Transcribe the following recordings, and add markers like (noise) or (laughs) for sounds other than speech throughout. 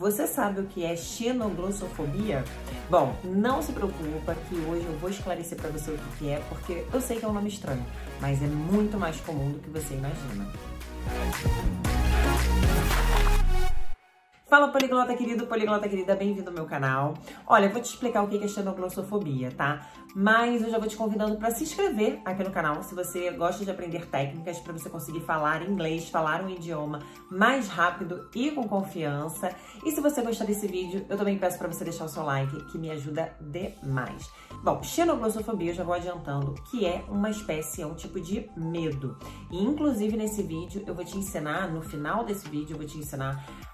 Você sabe o que é xenoglossofobia? Bom, não se preocupa que hoje eu vou esclarecer para você o que é, porque eu sei que é um nome estranho, mas é muito mais comum do que você imagina. Fala poliglota querido, poliglota querida, bem-vindo ao meu canal. Olha, eu vou te explicar o que é xenoglossofobia, tá? Mas eu já vou te convidando para se inscrever aqui no canal se você gosta de aprender técnicas para você conseguir falar inglês, falar um idioma mais rápido e com confiança. E se você gostar desse vídeo, eu também peço para você deixar o seu like, que me ajuda demais. Bom, xenoglossofobia, eu já vou adiantando, que é uma espécie, é um tipo de medo. E inclusive nesse vídeo eu vou te ensinar, no final desse vídeo eu vou te ensinar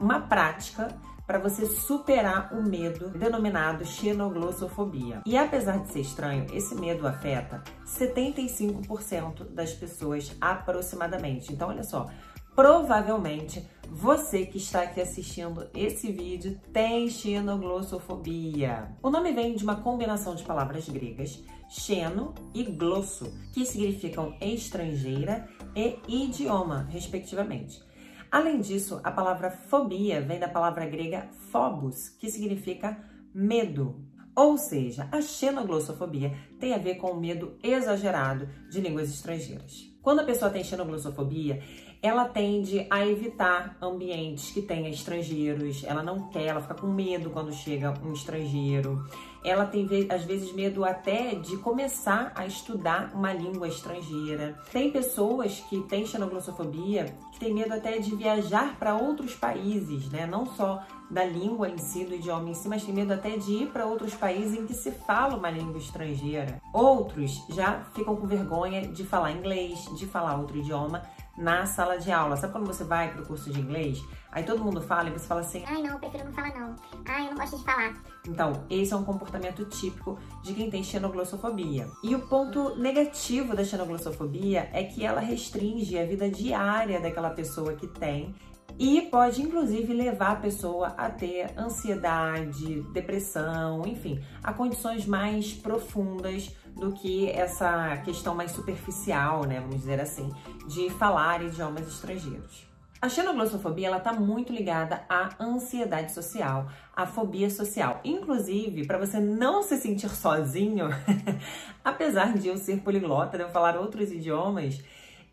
uma prática para você superar o medo denominado xenoglossofobia. E apesar de ser estranho, esse medo afeta 75% das pessoas aproximadamente. Então, olha só, provavelmente você que está aqui assistindo esse vídeo tem xenoglossofobia. O nome vem de uma combinação de palavras gregas, xeno e glosso, que significam estrangeira e idioma, respectivamente. Além disso, a palavra fobia vem da palavra grega phobos, que significa medo. Ou seja, a xenoglossofobia tem a ver com o medo exagerado de línguas estrangeiras. Quando a pessoa tem xenoglossofobia, ela tende a evitar ambientes que tenha estrangeiros, ela não quer, ela fica com medo quando chega um estrangeiro. Ela tem às vezes medo até de começar a estudar uma língua estrangeira. Tem pessoas que têm xenoglossofobia que têm medo até de viajar para outros países, né? Não só da língua em si, do idioma em si, mas tem medo até de ir para outros países em que se fala uma língua estrangeira. Outros já ficam com vergonha de falar inglês, de falar outro idioma na sala de aula. Sabe quando você vai para o curso de inglês? Aí todo mundo fala e você fala assim: Ai, não, eu prefiro não falar, não. Ai, eu não gosto de falar. Então, esse é um comportamento típico de quem tem xenoglossofobia. E o ponto negativo da xenoglossofobia é que ela restringe a vida diária daquela pessoa que tem e pode inclusive levar a pessoa a ter ansiedade, depressão, enfim, a condições mais profundas do que essa questão mais superficial, né, vamos dizer assim, de falar idiomas estrangeiros. A xenoglossofobia ela está muito ligada à ansiedade social, à fobia social. Inclusive, para você não se sentir sozinho, (laughs) apesar de eu ser poliglota, de eu falar outros idiomas,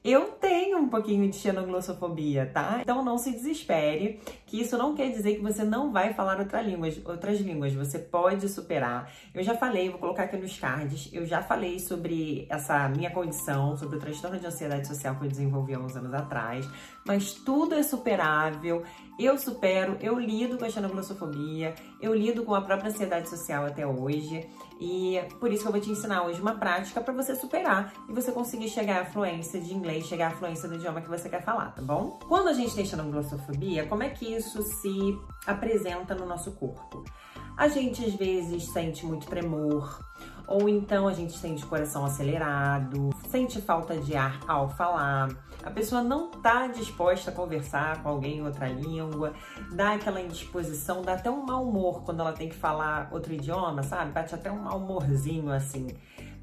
eu tenho um pouquinho de xenoglossofobia, tá? Então não se desespere, que isso não quer dizer que você não vai falar outra língua, outras línguas, você pode superar. Eu já falei, vou colocar aqui nos cards, eu já falei sobre essa minha condição, sobre o transtorno de ansiedade social que eu desenvolvi há uns anos atrás, mas tudo é superável, eu supero, eu lido com a xenoglossofobia, eu lido com a própria ansiedade social até hoje, e por isso que eu vou te ensinar hoje uma prática para você superar e você conseguir chegar à fluência de inglês, chegar à fluência do idioma que você quer falar, tá bom? Quando a gente tem xenoglossofobia, como é que isso se apresenta no nosso corpo? A gente às vezes sente muito tremor, ou então a gente sente coração acelerado, sente falta de ar ao falar, a pessoa não está disposta a conversar com alguém em outra língua, dá aquela indisposição, dá até um mau humor quando ela tem que falar outro idioma, sabe? Bate até um mau humorzinho assim.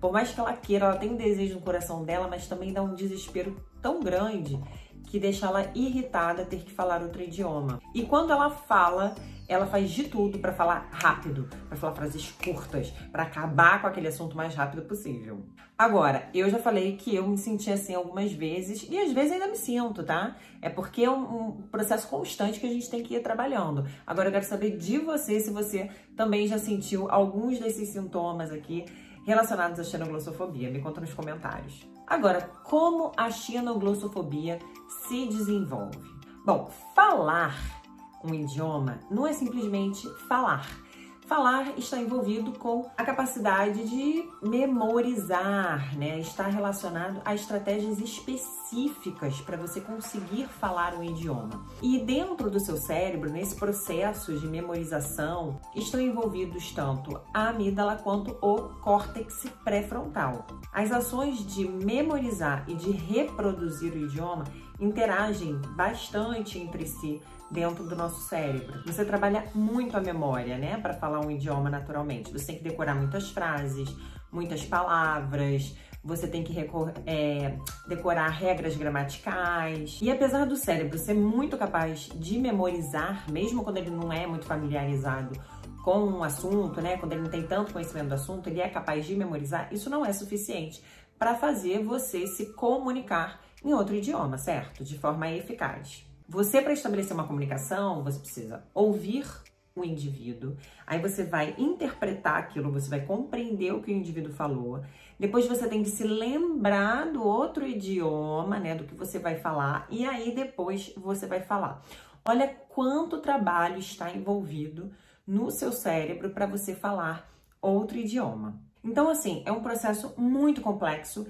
Por mais que ela queira, ela tem um desejo no coração dela, mas também dá um desespero tão grande que deixa ela irritada ter que falar outro idioma. E quando ela fala, ela faz de tudo para falar rápido, para falar frases curtas, para acabar com aquele assunto o mais rápido possível. Agora, eu já falei que eu me senti assim algumas vezes e às vezes ainda me sinto, tá? É porque é um, um processo constante que a gente tem que ir trabalhando. Agora eu quero saber de você se você também já sentiu alguns desses sintomas aqui relacionados à xenoglossofobia. Me conta nos comentários. Agora, como a xenoglossofobia se desenvolve? Bom, falar um idioma não é simplesmente falar. Falar está envolvido com a capacidade de memorizar, né? Está relacionado a estratégias específicas para você conseguir falar um idioma. E dentro do seu cérebro, nesse processo de memorização, estão envolvidos tanto a amígdala quanto o córtex pré-frontal. As ações de memorizar e de reproduzir o idioma interagem bastante entre si dentro do nosso cérebro. Você trabalha muito a memória, né, para falar um idioma naturalmente. Você tem que decorar muitas frases, muitas palavras, você tem que é, decorar regras gramaticais. E apesar do cérebro ser muito capaz de memorizar, mesmo quando ele não é muito familiarizado com um assunto, né? Quando ele não tem tanto conhecimento do assunto, ele é capaz de memorizar. Isso não é suficiente para fazer você se comunicar em outro idioma, certo? De forma eficaz. Você, para estabelecer uma comunicação, você precisa ouvir o indivíduo, aí você vai interpretar aquilo, você vai compreender o que o indivíduo falou. Depois você tem que se lembrar do outro idioma, né, do que você vai falar, e aí depois você vai falar. Olha quanto trabalho está envolvido no seu cérebro para você falar outro idioma. Então, assim, é um processo muito complexo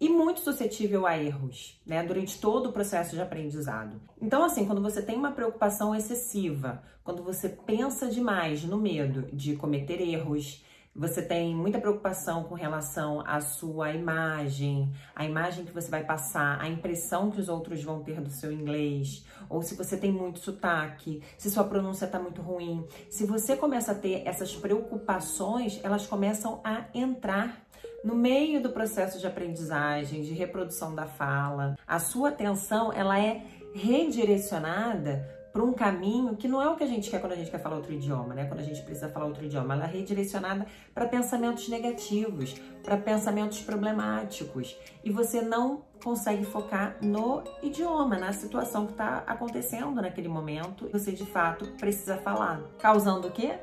e muito suscetível a erros, né, durante todo o processo de aprendizado. Então, assim, quando você tem uma preocupação excessiva, quando você pensa demais no medo de cometer erros, você tem muita preocupação com relação à sua imagem, a imagem que você vai passar, a impressão que os outros vão ter do seu inglês, ou se você tem muito sotaque, se sua pronúncia está muito ruim. Se você começa a ter essas preocupações, elas começam a entrar no meio do processo de aprendizagem, de reprodução da fala, a sua atenção ela é redirecionada para um caminho que não é o que a gente quer quando a gente quer falar outro idioma, né? Quando a gente precisa falar outro idioma, ela é redirecionada para pensamentos negativos, para pensamentos problemáticos, e você não consegue focar no idioma, na situação que está acontecendo naquele momento. Você de fato precisa falar, causando o quê?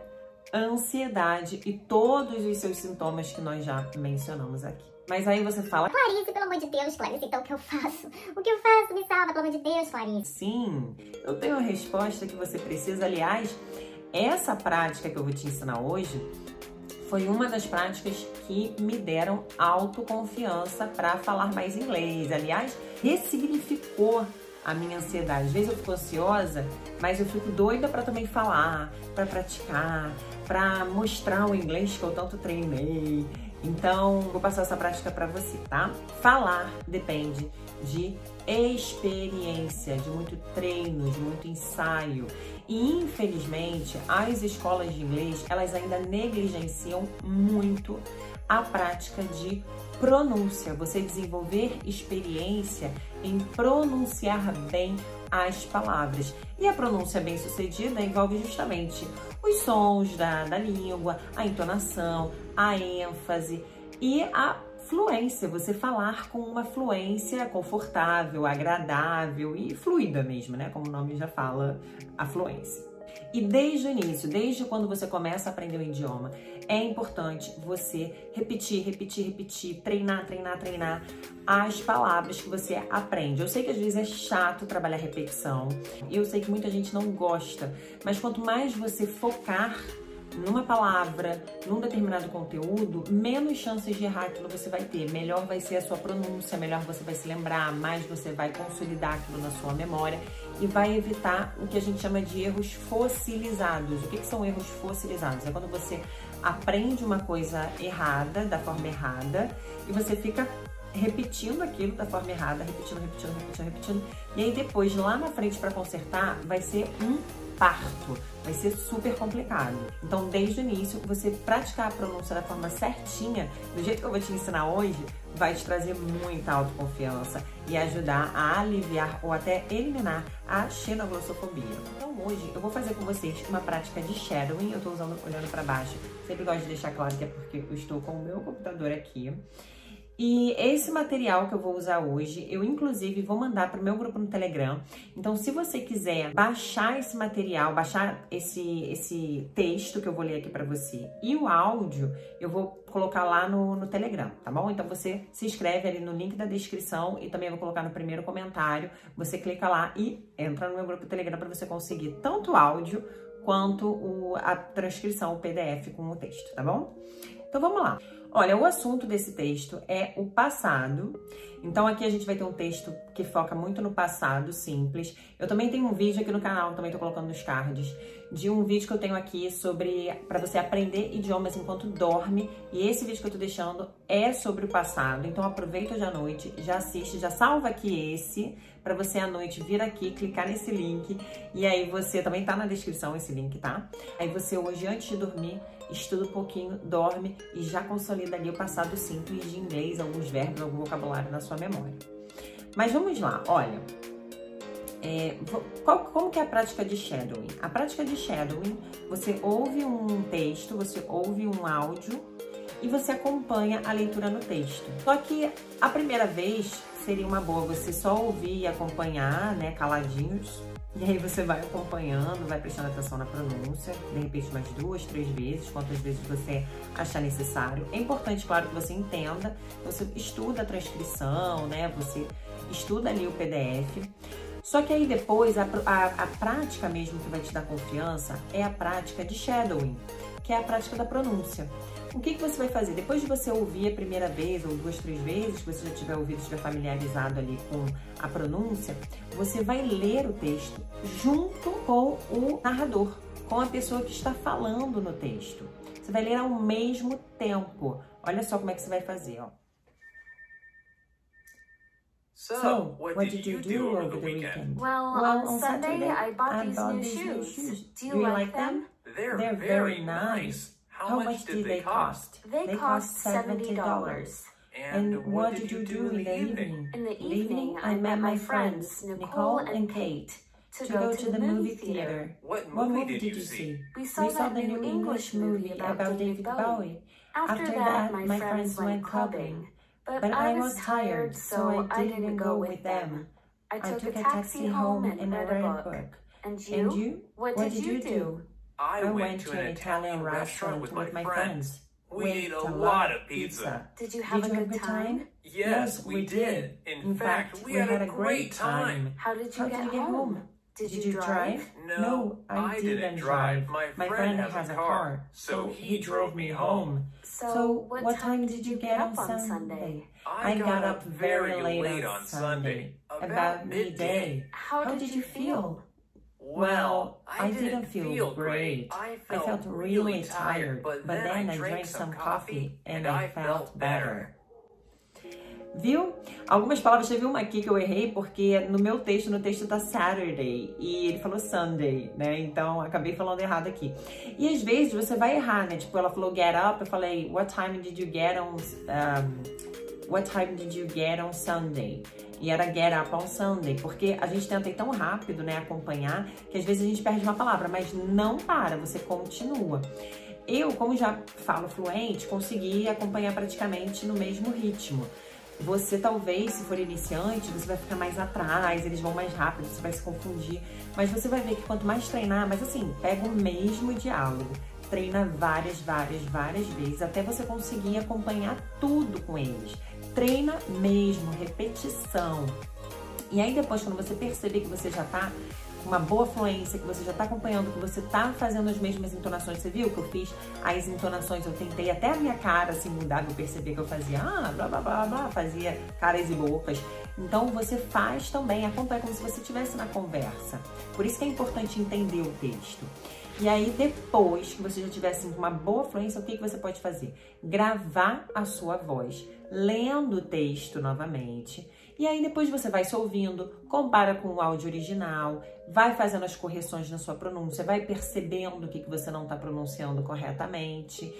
Ansiedade e todos os seus sintomas que nós já mencionamos aqui. Mas aí você fala... Clarice, pelo amor de Deus, Clarice, então o que eu faço? O que eu faço? Me salva, pelo amor de Deus, Clarice. Sim, eu tenho a resposta que você precisa. Aliás, essa prática que eu vou te ensinar hoje foi uma das práticas que me deram autoconfiança para falar mais inglês. Aliás, ressignificou a minha ansiedade. Às vezes eu fico ansiosa, mas eu fico doida para também falar, para praticar, para mostrar o inglês que eu tanto treinei. Então, vou passar essa prática para você, tá? Falar depende de experiência, de muito treino, de muito ensaio. E infelizmente, as escolas de inglês, elas ainda negligenciam muito a prática de pronúncia, você desenvolver experiência em pronunciar bem as palavras. E a pronúncia bem sucedida envolve justamente os sons da, da língua, a entonação, a ênfase e a fluência, você falar com uma fluência confortável, agradável e fluida mesmo, né? Como o nome já fala, a fluência. E desde o início, desde quando você começa a aprender o idioma, é importante você repetir, repetir, repetir, treinar, treinar, treinar as palavras que você aprende. Eu sei que às vezes é chato trabalhar repetição, eu sei que muita gente não gosta, mas quanto mais você focar numa palavra, num determinado conteúdo, menos chances de errar aquilo você vai ter. Melhor vai ser a sua pronúncia, melhor você vai se lembrar, mais você vai consolidar aquilo na sua memória e vai evitar o que a gente chama de erros fossilizados. O que, que são erros fossilizados? É quando você aprende uma coisa errada, da forma errada, e você fica repetindo aquilo da forma errada, repetindo, repetindo, repetindo, repetindo. E aí depois, lá na frente para consertar, vai ser um parto. Vai ser super complicado. Então, desde o início, você praticar a pronúncia da forma certinha, do jeito que eu vou te ensinar hoje, vai te trazer muita autoconfiança e ajudar a aliviar ou até eliminar a xenoglossofobia. Então, hoje eu vou fazer com vocês uma prática de shadowing. Eu tô usando olhando para baixo. Sempre gosto de deixar claro que é porque eu estou com o meu computador aqui. E esse material que eu vou usar hoje, eu inclusive vou mandar para o meu grupo no Telegram. Então, se você quiser baixar esse material, baixar esse, esse texto que eu vou ler aqui para você e o áudio, eu vou colocar lá no, no Telegram, tá bom? Então, você se inscreve ali no link da descrição e também vou colocar no primeiro comentário. Você clica lá e entra no meu grupo Telegram para você conseguir tanto o áudio quanto o, a transcrição, o PDF com o texto, tá bom? Então, vamos lá. Olha, o assunto desse texto é o passado. Então aqui a gente vai ter um texto que foca muito no passado simples. Eu também tenho um vídeo aqui no canal, também tô colocando nos cards, de um vídeo que eu tenho aqui sobre para você aprender idiomas enquanto dorme. E esse vídeo que eu tô deixando é sobre o passado, então aproveita hoje à noite, já assiste, já salva aqui esse para você à noite vir aqui, clicar nesse link e aí você também tá na descrição esse link, tá? Aí você hoje antes de dormir estuda um pouquinho, dorme e já consolida ali o passado simples de inglês, alguns verbos, algum vocabulário na sua memória. Mas vamos lá, olha. É, qual, como que é a prática de shadowing? A prática de shadowing, você ouve um texto, você ouve um áudio e você acompanha a leitura no texto. Só que a primeira vez seria uma boa você só ouvir e acompanhar, né, caladinhos. E aí você vai acompanhando, vai prestando atenção na pronúncia, de repente mais duas, três vezes, quantas vezes você achar necessário. É importante, claro, que você entenda, você estuda a transcrição, né, você estuda ali o PDF. Só que aí depois, a, a, a prática mesmo que vai te dar confiança é a prática de shadowing, que é a prática da pronúncia. O que, que você vai fazer? Depois de você ouvir a primeira vez ou duas, três vezes, que você já tiver ouvido, estiver familiarizado ali com a pronúncia, você vai ler o texto junto com o narrador, com a pessoa que está falando no texto. Você vai ler ao mesmo tempo. Olha só como é que você vai fazer, ó. So, what, what did, did, you do over the weekend? weekend? Well, well, on Sunday, Saturday, I bought I these bought new these shoes. shoes. Do you, do you like, like them? They're, They're very, very nice. How, How much, much did they cost? They, they cost $70. And, and what did you do in the evening? In the evening, I met my friends, Nicole and Kate, to, to go to the movie theater. What movie, what movie did you see? We saw, we saw the new English movie about David Bowie. After that, my friends went clubbing. But I was tired, so I didn't go with them. I took a taxi home and read a book. And you? What did you do? I, I went, to an Italian restaurant with my, my friends. We ate a lot of pizza. Did you have, did a, you good have a good time? Yes, yes we, we did. In, In fact, fact, we, had, had a great time. How did you, How get, did you get home? Did, did you, you drive? drive? No, no I, I, didn't, didn't drive. My, my friend, friend has a car, so he drove me home. So, so what, what time did you get up on Sunday? I got up very late on Sunday, about midday. How did you feel? Well, I, didn't, feel, great. I felt, really tired, but, then I drank some coffee and I felt better. Viu? Algumas palavras, teve uma aqui que eu errei, porque no meu texto, no texto tá Saturday, e ele falou Sunday, né? Então, acabei falando errado aqui. E às vezes você vai errar, né? Tipo, ela falou get up, eu falei, what time did you get on... Um, what time did you get on Sunday? E era get up on Sunday, porque a gente tenta ir tão rápido, né, acompanhar, que às vezes a gente perde uma palavra, mas não para, você continua. Eu, como já falo fluente, consegui acompanhar praticamente no mesmo ritmo. Você talvez, se for iniciante, você vai ficar mais atrás, eles vão mais rápido, você vai se confundir. Mas você vai ver que quanto mais treinar, mas assim, pega o mesmo diálogo. Treina várias, várias, várias vezes até você conseguir acompanhar tudo com eles. Treina mesmo, repetição. E aí depois, quando você perceber que você já tá uma boa fluência, que você já está acompanhando, que você está fazendo as mesmas entonações. Você viu que eu fiz as entonações, eu tentei até a minha cara assim mudar, eu perceber que eu fazia ah, blá blá blá blá, fazia caras e bocas. Então você faz também, acompanha como se você estivesse na conversa. Por isso que é importante entender o texto. E aí, depois que você já tiver assim, uma boa fluência, o que, que você pode fazer? Gravar a sua voz, lendo o texto novamente e aí depois você vai se ouvindo, compara com o áudio original, vai fazendo as correções na sua pronúncia, vai percebendo o que, que você não está pronunciando corretamente.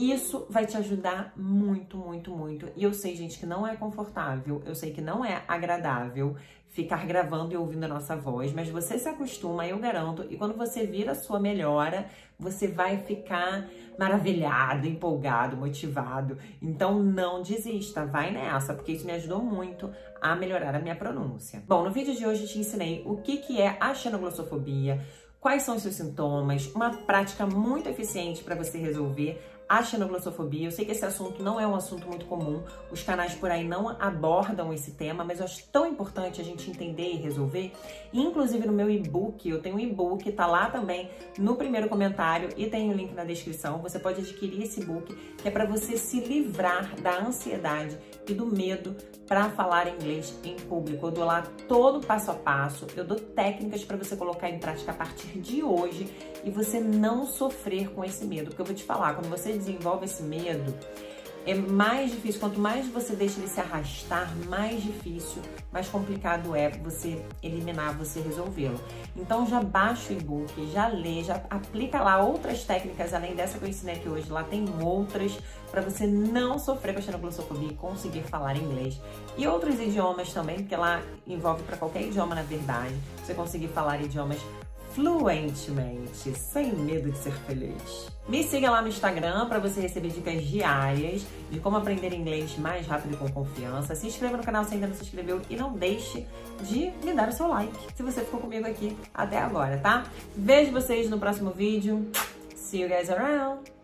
Isso vai te ajudar muito, muito, muito. E eu sei, gente, que não é confortável, eu sei que não é agradável ficar gravando e ouvindo a nossa voz, mas você se acostuma, eu garanto, e quando você vira a sua melhora, você vai ficar maravilhado, empolgado, motivado. Então não desista, vai nessa, porque isso me ajudou muito a melhorar a minha pronúncia. Bom, no vídeo de hoje eu te ensinei o que, que é a xenoglossofobia, quais são os seus sintomas, uma prática muito eficiente para você resolver a xenoglossofobia. Eu sei que esse assunto não é um assunto muito comum, os canais por aí não abordam esse tema, mas eu acho tão importante a gente entender e resolver. Inclusive no meu e-book, eu tenho um e-book, tá lá também no primeiro comentário e tem o link na descrição. Você pode adquirir esse e-book, que é para você se livrar da ansiedade e do medo para falar inglês em público. Eu dou lá todo passo a passo, eu dou técnicas para você colocar em prática a partir de hoje e você não sofrer com esse medo. Porque eu vou te falar, quando você desenvolve esse medo, é mais difícil. Quanto mais você deixa ele se arrastar, mais difícil, mais complicado é você eliminar, você resolvê-lo. Então já baixa o e-book, já lê, já aplica lá outras técnicas, além dessa que eu ensinei aqui hoje, lá tem outras para você não sofrer com a xenoglossofobia e conseguir falar inglês. E outros idiomas também, porque lá envolve para qualquer idioma na verdade, você conseguir falar idiomas fluentemente, sem medo de ser feliz. Me siga lá no Instagram para você receber dicas diárias de como aprender inglês mais rápido e com confiança. Se inscreva no canal se ainda não se inscreveu e não deixe de me dar o seu like se você ficou comigo aqui até agora, tá? Vejo vocês no próximo vídeo. See you guys around!